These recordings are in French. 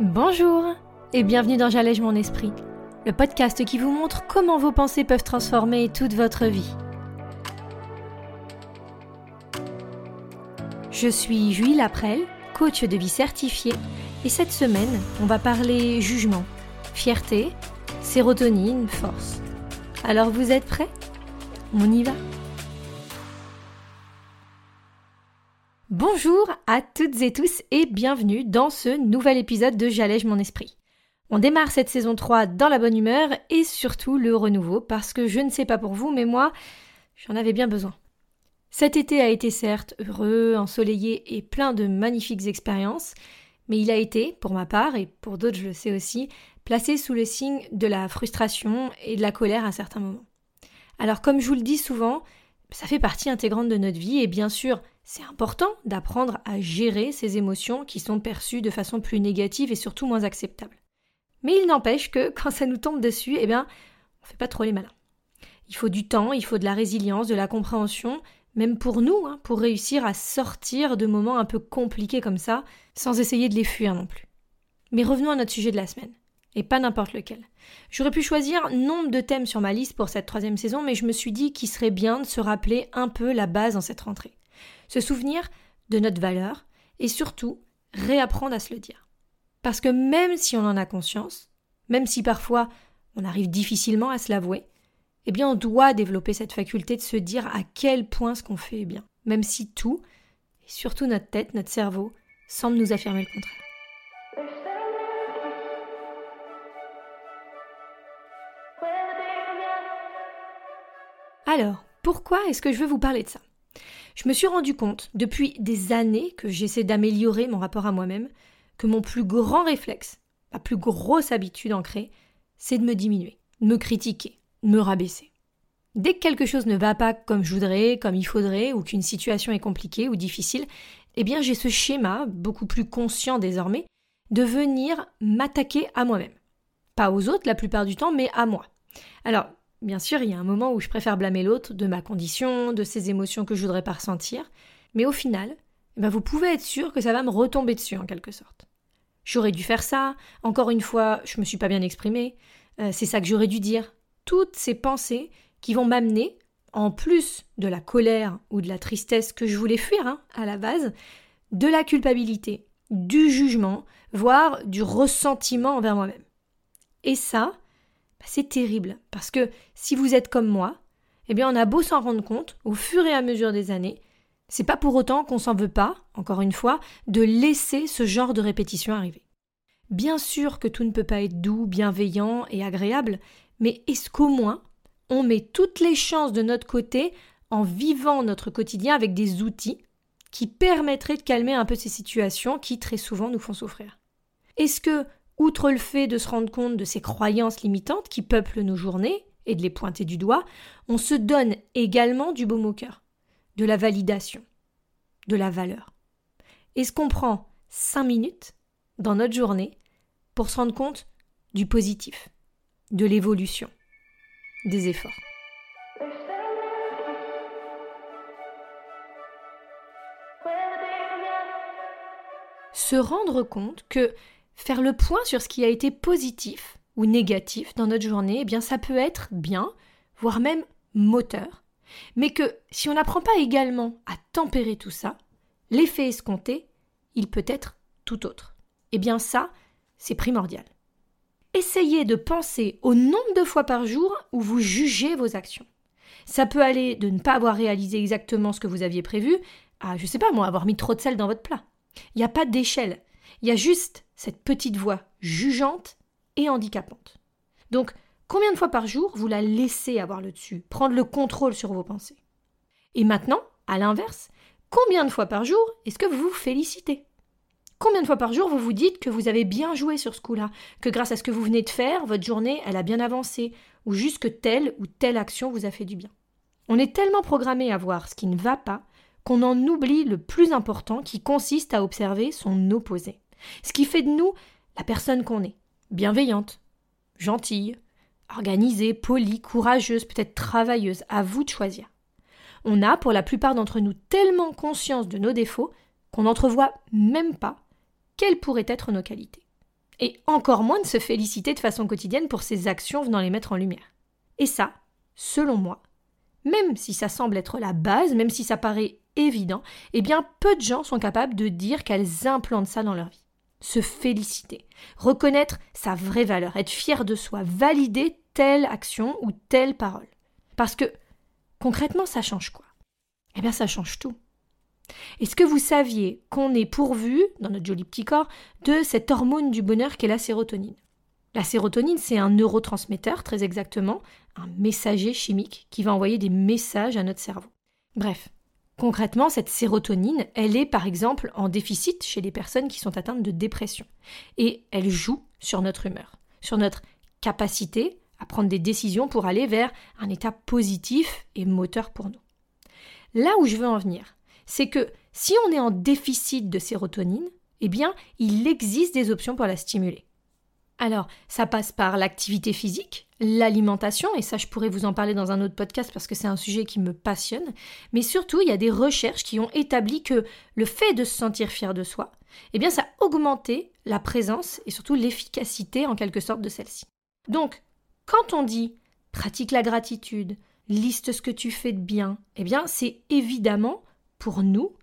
Bonjour et bienvenue dans J'allège mon esprit, le podcast qui vous montre comment vos pensées peuvent transformer toute votre vie. Je suis Julie Laprelle, coach de vie certifiée, et cette semaine, on va parler jugement, fierté, sérotonine, force. Alors vous êtes prêts? On y va? Bonjour à toutes et tous et bienvenue dans ce nouvel épisode de J'allège mon esprit. On démarre cette saison 3 dans la bonne humeur et surtout le renouveau parce que je ne sais pas pour vous mais moi j'en avais bien besoin. Cet été a été certes heureux, ensoleillé et plein de magnifiques expériences, mais il a été, pour ma part et pour d'autres je le sais aussi, placé sous le signe de la frustration et de la colère à certains moments. Alors comme je vous le dis souvent, ça fait partie intégrante de notre vie et bien sûr c'est important d'apprendre à gérer ces émotions qui sont perçues de façon plus négative et surtout moins acceptable. Mais il n'empêche que quand ça nous tombe dessus, eh bien, on fait pas trop les malins. Il faut du temps, il faut de la résilience, de la compréhension, même pour nous, hein, pour réussir à sortir de moments un peu compliqués comme ça, sans essayer de les fuir non plus. Mais revenons à notre sujet de la semaine, et pas n'importe lequel. J'aurais pu choisir nombre de thèmes sur ma liste pour cette troisième saison, mais je me suis dit qu'il serait bien de se rappeler un peu la base dans cette rentrée se souvenir de notre valeur et surtout réapprendre à se le dire. Parce que même si on en a conscience, même si parfois on arrive difficilement à se l'avouer, eh bien on doit développer cette faculté de se dire à quel point ce qu'on fait est bien, même si tout, et surtout notre tête, notre cerveau, semble nous affirmer le contraire. Alors, pourquoi est-ce que je veux vous parler de ça? Je me suis rendu compte, depuis des années que j'essaie d'améliorer mon rapport à moi-même, que mon plus grand réflexe, ma plus grosse habitude ancrée, c'est de me diminuer, de me critiquer, de me rabaisser. Dès que quelque chose ne va pas comme je voudrais, comme il faudrait, ou qu'une situation est compliquée ou difficile, eh bien j'ai ce schéma, beaucoup plus conscient désormais, de venir m'attaquer à moi-même. Pas aux autres la plupart du temps, mais à moi. Alors, Bien sûr, il y a un moment où je préfère blâmer l'autre de ma condition, de ses émotions que je voudrais pas ressentir, mais au final, eh ben vous pouvez être sûr que ça va me retomber dessus en quelque sorte. J'aurais dû faire ça, encore une fois, je me suis pas bien exprimée, euh, c'est ça que j'aurais dû dire. Toutes ces pensées qui vont m'amener, en plus de la colère ou de la tristesse que je voulais fuir hein, à la base, de la culpabilité, du jugement, voire du ressentiment envers moi-même. Et ça, bah, c'est terrible parce que si vous êtes comme moi, eh bien on a beau s'en rendre compte au fur et à mesure des années, c'est pas pour autant qu'on s'en veut pas, encore une fois, de laisser ce genre de répétition arriver. Bien sûr que tout ne peut pas être doux, bienveillant et agréable, mais est-ce qu'au moins on met toutes les chances de notre côté en vivant notre quotidien avec des outils qui permettraient de calmer un peu ces situations qui très souvent nous font souffrir? Est-ce que Outre le fait de se rendre compte de ces croyances limitantes qui peuplent nos journées et de les pointer du doigt, on se donne également du baume au cœur, de la validation, de la valeur. Est-ce qu'on prend cinq minutes dans notre journée pour se rendre compte du positif, de l'évolution, des efforts Se rendre compte que faire le point sur ce qui a été positif ou négatif dans notre journée, eh bien ça peut être bien, voire même moteur, mais que si on n'apprend pas également à tempérer tout ça, l'effet escompté, il peut être tout autre. Eh bien ça, c'est primordial. Essayez de penser au nombre de fois par jour où vous jugez vos actions. Ça peut aller de ne pas avoir réalisé exactement ce que vous aviez prévu à, je sais pas moi, avoir mis trop de sel dans votre plat. Il n'y a pas d'échelle. Il y a juste cette petite voix jugeante et handicapante. Donc, combien de fois par jour vous la laissez avoir le dessus, prendre le contrôle sur vos pensées? Et maintenant, à l'inverse, combien de fois par jour est-ce que vous vous félicitez? Combien de fois par jour vous vous dites que vous avez bien joué sur ce coup-là, que grâce à ce que vous venez de faire, votre journée, elle a bien avancé, ou juste que telle ou telle action vous a fait du bien? On est tellement programmé à voir ce qui ne va pas qu'on en oublie le plus important qui consiste à observer son opposé. Ce qui fait de nous la personne qu'on est. Bienveillante, gentille, organisée, polie, courageuse, peut-être travailleuse, à vous de choisir. On a, pour la plupart d'entre nous, tellement conscience de nos défauts qu'on n'entrevoit même pas quelles pourraient être nos qualités. Et encore moins de se féliciter de façon quotidienne pour ses actions venant les mettre en lumière. Et ça, selon moi, même si ça semble être la base, même si ça paraît évident, eh bien peu de gens sont capables de dire qu'elles implantent ça dans leur vie. Se féliciter, reconnaître sa vraie valeur, être fier de soi, valider telle action ou telle parole. Parce que concrètement, ça change quoi? Eh bien, ça change tout. Est-ce que vous saviez qu'on est pourvu, dans notre joli petit corps, de cette hormone du bonheur qu'est la sérotonine? La sérotonine, c'est un neurotransmetteur, très exactement, un messager chimique qui va envoyer des messages à notre cerveau. Bref, concrètement, cette sérotonine, elle est par exemple en déficit chez les personnes qui sont atteintes de dépression. Et elle joue sur notre humeur, sur notre capacité à prendre des décisions pour aller vers un état positif et moteur pour nous. Là où je veux en venir, c'est que si on est en déficit de sérotonine, eh bien, il existe des options pour la stimuler. Alors, ça passe par l'activité physique, l'alimentation, et ça je pourrais vous en parler dans un autre podcast parce que c'est un sujet qui me passionne, mais surtout il y a des recherches qui ont établi que le fait de se sentir fier de soi, eh bien ça a augmenté la présence et surtout l'efficacité en quelque sorte de celle-ci. Donc, quand on dit pratique la gratitude, liste ce que tu fais de bien, eh bien c'est évidemment pour nous,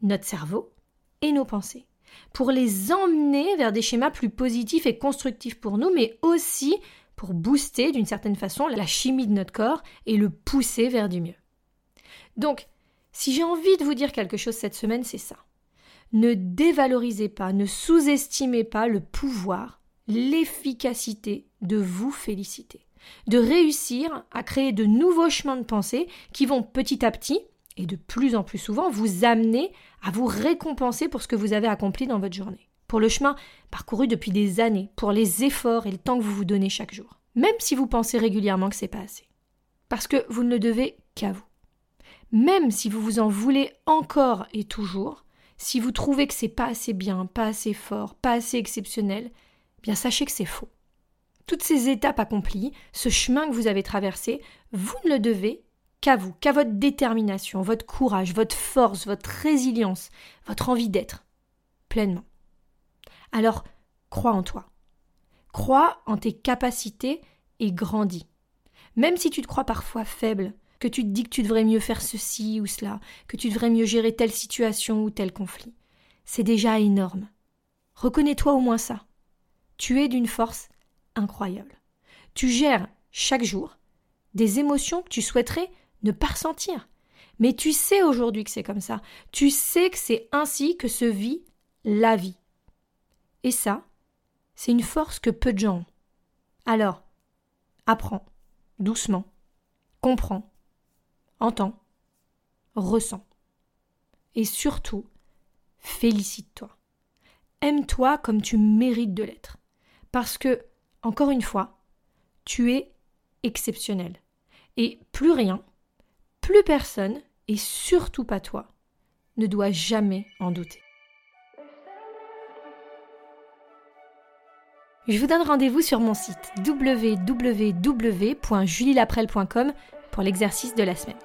notre cerveau et nos pensées, pour les emmener vers des schémas plus positifs et constructifs pour nous, mais aussi pour booster d'une certaine façon la chimie de notre corps et le pousser vers du mieux. Donc, si j'ai envie de vous dire quelque chose cette semaine, c'est ça. Ne dévalorisez pas, ne sous-estimez pas le pouvoir, l'efficacité de vous féliciter, de réussir à créer de nouveaux chemins de pensée qui vont petit à petit et de plus en plus souvent vous amener à vous récompenser pour ce que vous avez accompli dans votre journée, pour le chemin parcouru depuis des années, pour les efforts et le temps que vous vous donnez chaque jour, même si vous pensez régulièrement que c'est pas assez. Parce que vous ne le devez qu'à vous. Même si vous vous en voulez encore et toujours, si vous trouvez que c'est pas assez bien, pas assez fort, pas assez exceptionnel, bien sachez que c'est faux. Toutes ces étapes accomplies, ce chemin que vous avez traversé, vous ne le devez qu'à vous, qu'à votre détermination, votre courage, votre force, votre résilience, votre envie d'être, pleinement. Alors, crois en toi. Crois en tes capacités et grandis. Même si tu te crois parfois faible, que tu te dis que tu devrais mieux faire ceci ou cela, que tu devrais mieux gérer telle situation ou tel conflit, c'est déjà énorme. Reconnais-toi au moins ça. Tu es d'une force incroyable. Tu gères chaque jour des émotions que tu souhaiterais ne pas ressentir. Mais tu sais aujourd'hui que c'est comme ça. Tu sais que c'est ainsi que se vit la vie. Et ça, c'est une force que peu de gens ont. Alors, apprends, doucement, comprends, entends, ressens. Et surtout, félicite-toi. Aime-toi comme tu mérites de l'être. Parce que, encore une fois, tu es exceptionnel. Et plus rien, plus personne, et surtout pas toi, ne doit jamais en douter. Je vous donne rendez-vous sur mon site www.julielaprel.com pour l'exercice de la semaine.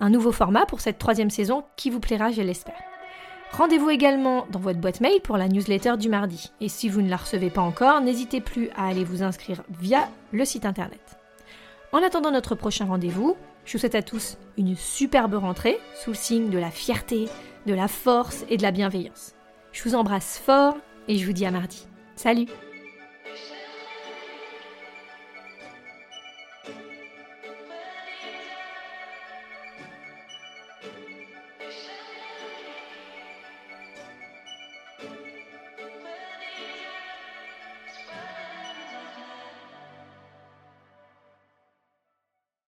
Un nouveau format pour cette troisième saison qui vous plaira, je l'espère. Rendez-vous également dans votre boîte mail pour la newsletter du mardi. Et si vous ne la recevez pas encore, n'hésitez plus à aller vous inscrire via le site internet. En attendant notre prochain rendez-vous, je vous souhaite à tous une superbe rentrée sous le signe de la fierté, de la force et de la bienveillance. Je vous embrasse fort et je vous dis à mardi. Salut